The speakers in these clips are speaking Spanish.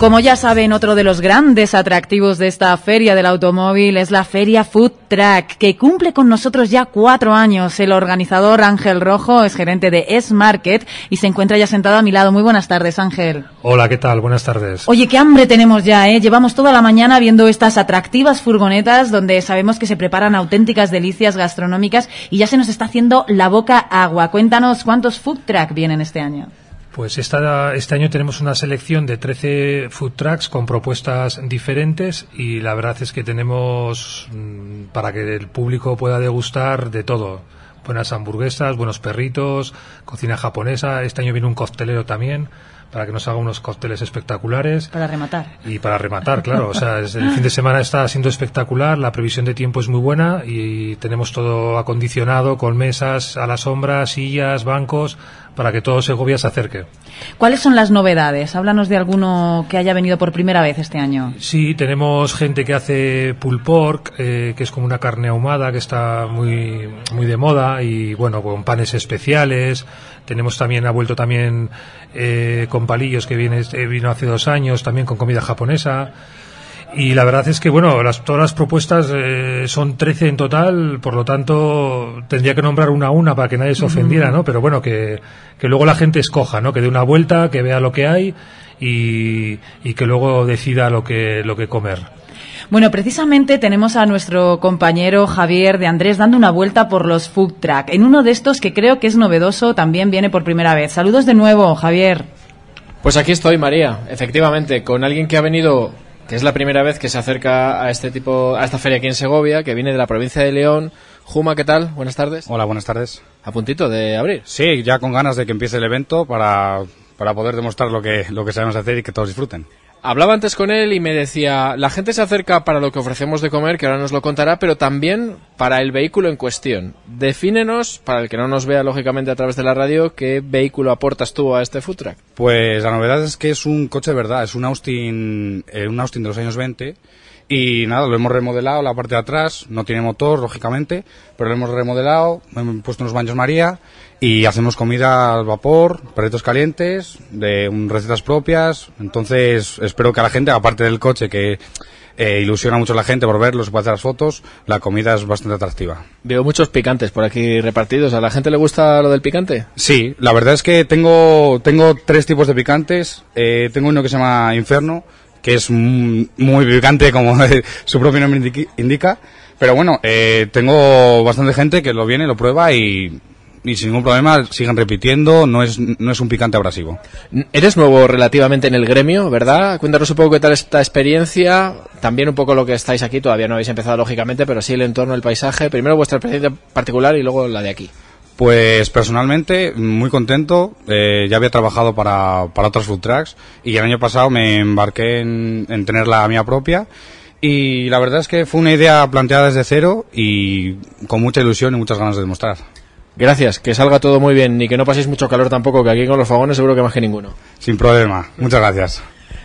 Como ya saben, otro de los grandes atractivos de esta feria del automóvil es la feria Food Track, que cumple con nosotros ya cuatro años. El organizador Ángel Rojo es gerente de S-Market y se encuentra ya sentado a mi lado. Muy buenas tardes, Ángel. Hola, ¿qué tal? Buenas tardes. Oye, qué hambre tenemos ya, ¿eh? Llevamos toda la mañana viendo estas atractivas furgonetas donde sabemos que se preparan auténticas delicias gastronómicas y ya se nos está haciendo la boca agua. Cuéntanos cuántos Food Track vienen este año. Pues esta, este año tenemos una selección de 13 food trucks con propuestas diferentes y la verdad es que tenemos mm, para que el público pueda degustar de todo. Buenas hamburguesas, buenos perritos, cocina japonesa. Este año viene un costelero también para que nos haga unos cócteles espectaculares. Para rematar. Y para rematar, claro. O sea, el fin de semana está siendo espectacular, la previsión de tiempo es muy buena y tenemos todo acondicionado con mesas a la sombra, sillas, bancos, para que todo Segovia se acerque. ¿Cuáles son las novedades? Háblanos de alguno que haya venido por primera vez este año. Sí, tenemos gente que hace pulled pork, eh, que es como una carne ahumada que está muy, muy de moda y bueno, con panes especiales. Tenemos también, ha vuelto también eh, con palillos que viene, eh, vino hace dos años, también con comida japonesa. Y la verdad es que, bueno, las, todas las propuestas eh, son 13 en total, por lo tanto, tendría que nombrar una a una para que nadie se ofendiera, ¿no? Pero bueno, que, que luego la gente escoja, ¿no? Que dé una vuelta, que vea lo que hay y, y que luego decida lo que, lo que comer. Bueno, precisamente tenemos a nuestro compañero Javier de Andrés dando una vuelta por los food track. En uno de estos que creo que es novedoso, también viene por primera vez. Saludos de nuevo, Javier. Pues aquí estoy, María, efectivamente, con alguien que ha venido que es la primera vez que se acerca a este tipo, a esta feria aquí en Segovia, que viene de la provincia de León. Juma, ¿qué tal? Buenas tardes. Hola, buenas tardes. A puntito de abrir. Sí, ya con ganas de que empiece el evento para, para poder demostrar lo que, lo que sabemos hacer y que todos disfruten. Hablaba antes con él y me decía, la gente se acerca para lo que ofrecemos de comer, que ahora nos lo contará, pero también para el vehículo en cuestión. Defínenos, para el que no nos vea lógicamente a través de la radio, qué vehículo aportas tú a este food truck. Pues la novedad es que es un coche de verdad, es un Austin, eh, un Austin de los años 20 y nada, lo hemos remodelado la parte de atrás, no tiene motor, lógicamente, pero lo hemos remodelado, hemos puesto unos baños María y hacemos comida al vapor, perritos calientes, de un, recetas propias. Entonces, espero que a la gente, aparte del coche que eh, ilusiona mucho a la gente por verlo, se puede hacer las fotos, la comida es bastante atractiva. Veo muchos picantes por aquí repartidos. ¿A la gente le gusta lo del picante? Sí, la verdad es que tengo, tengo tres tipos de picantes. Eh, tengo uno que se llama Inferno, que es muy picante como su propio nombre indica. Pero bueno, eh, tengo bastante gente que lo viene, lo prueba y, y sin ningún problema siguen repitiendo, no es, no es un picante abrasivo. Eres nuevo relativamente en el gremio, ¿verdad? Cuéntanos un poco qué tal esta experiencia, también un poco lo que estáis aquí, todavía no habéis empezado lógicamente, pero sí el entorno, el paisaje, primero vuestra experiencia particular y luego la de aquí. Pues personalmente muy contento, eh, ya había trabajado para, para otros food trucks y el año pasado me embarqué en, en tener la mía propia y la verdad es que fue una idea planteada desde cero y con mucha ilusión y muchas ganas de demostrar. Gracias, que salga todo muy bien y que no paséis mucho calor tampoco, que aquí con los vagones seguro que más que ninguno. Sin problema, muchas gracias.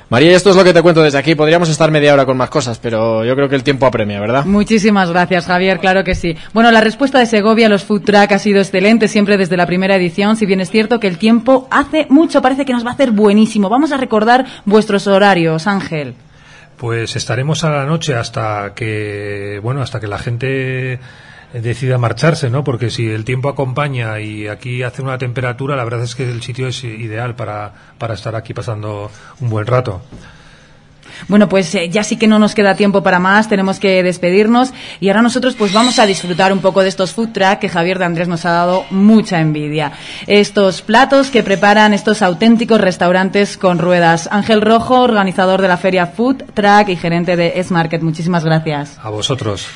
María, esto es lo que te cuento desde aquí. Podríamos estar media hora con más cosas, pero yo creo que el tiempo apremia, ¿verdad? Muchísimas gracias, Javier, claro que sí. Bueno, la respuesta de Segovia a los food truck ha sido excelente siempre desde la primera edición, si bien es cierto que el tiempo hace mucho, parece que nos va a hacer buenísimo. Vamos a recordar vuestros horarios, Ángel. Pues estaremos a la noche hasta que, bueno, hasta que la gente decida marcharse, ¿no? Porque si el tiempo acompaña y aquí hace una temperatura, la verdad es que el sitio es ideal para, para estar aquí pasando un buen rato. Bueno, pues eh, ya sí que no nos queda tiempo para más, tenemos que despedirnos y ahora nosotros pues vamos a disfrutar un poco de estos food truck que Javier de Andrés nos ha dado mucha envidia. Estos platos que preparan estos auténticos restaurantes con ruedas. Ángel Rojo, organizador de la feria Food Truck y gerente de S-Market, muchísimas gracias. A vosotros.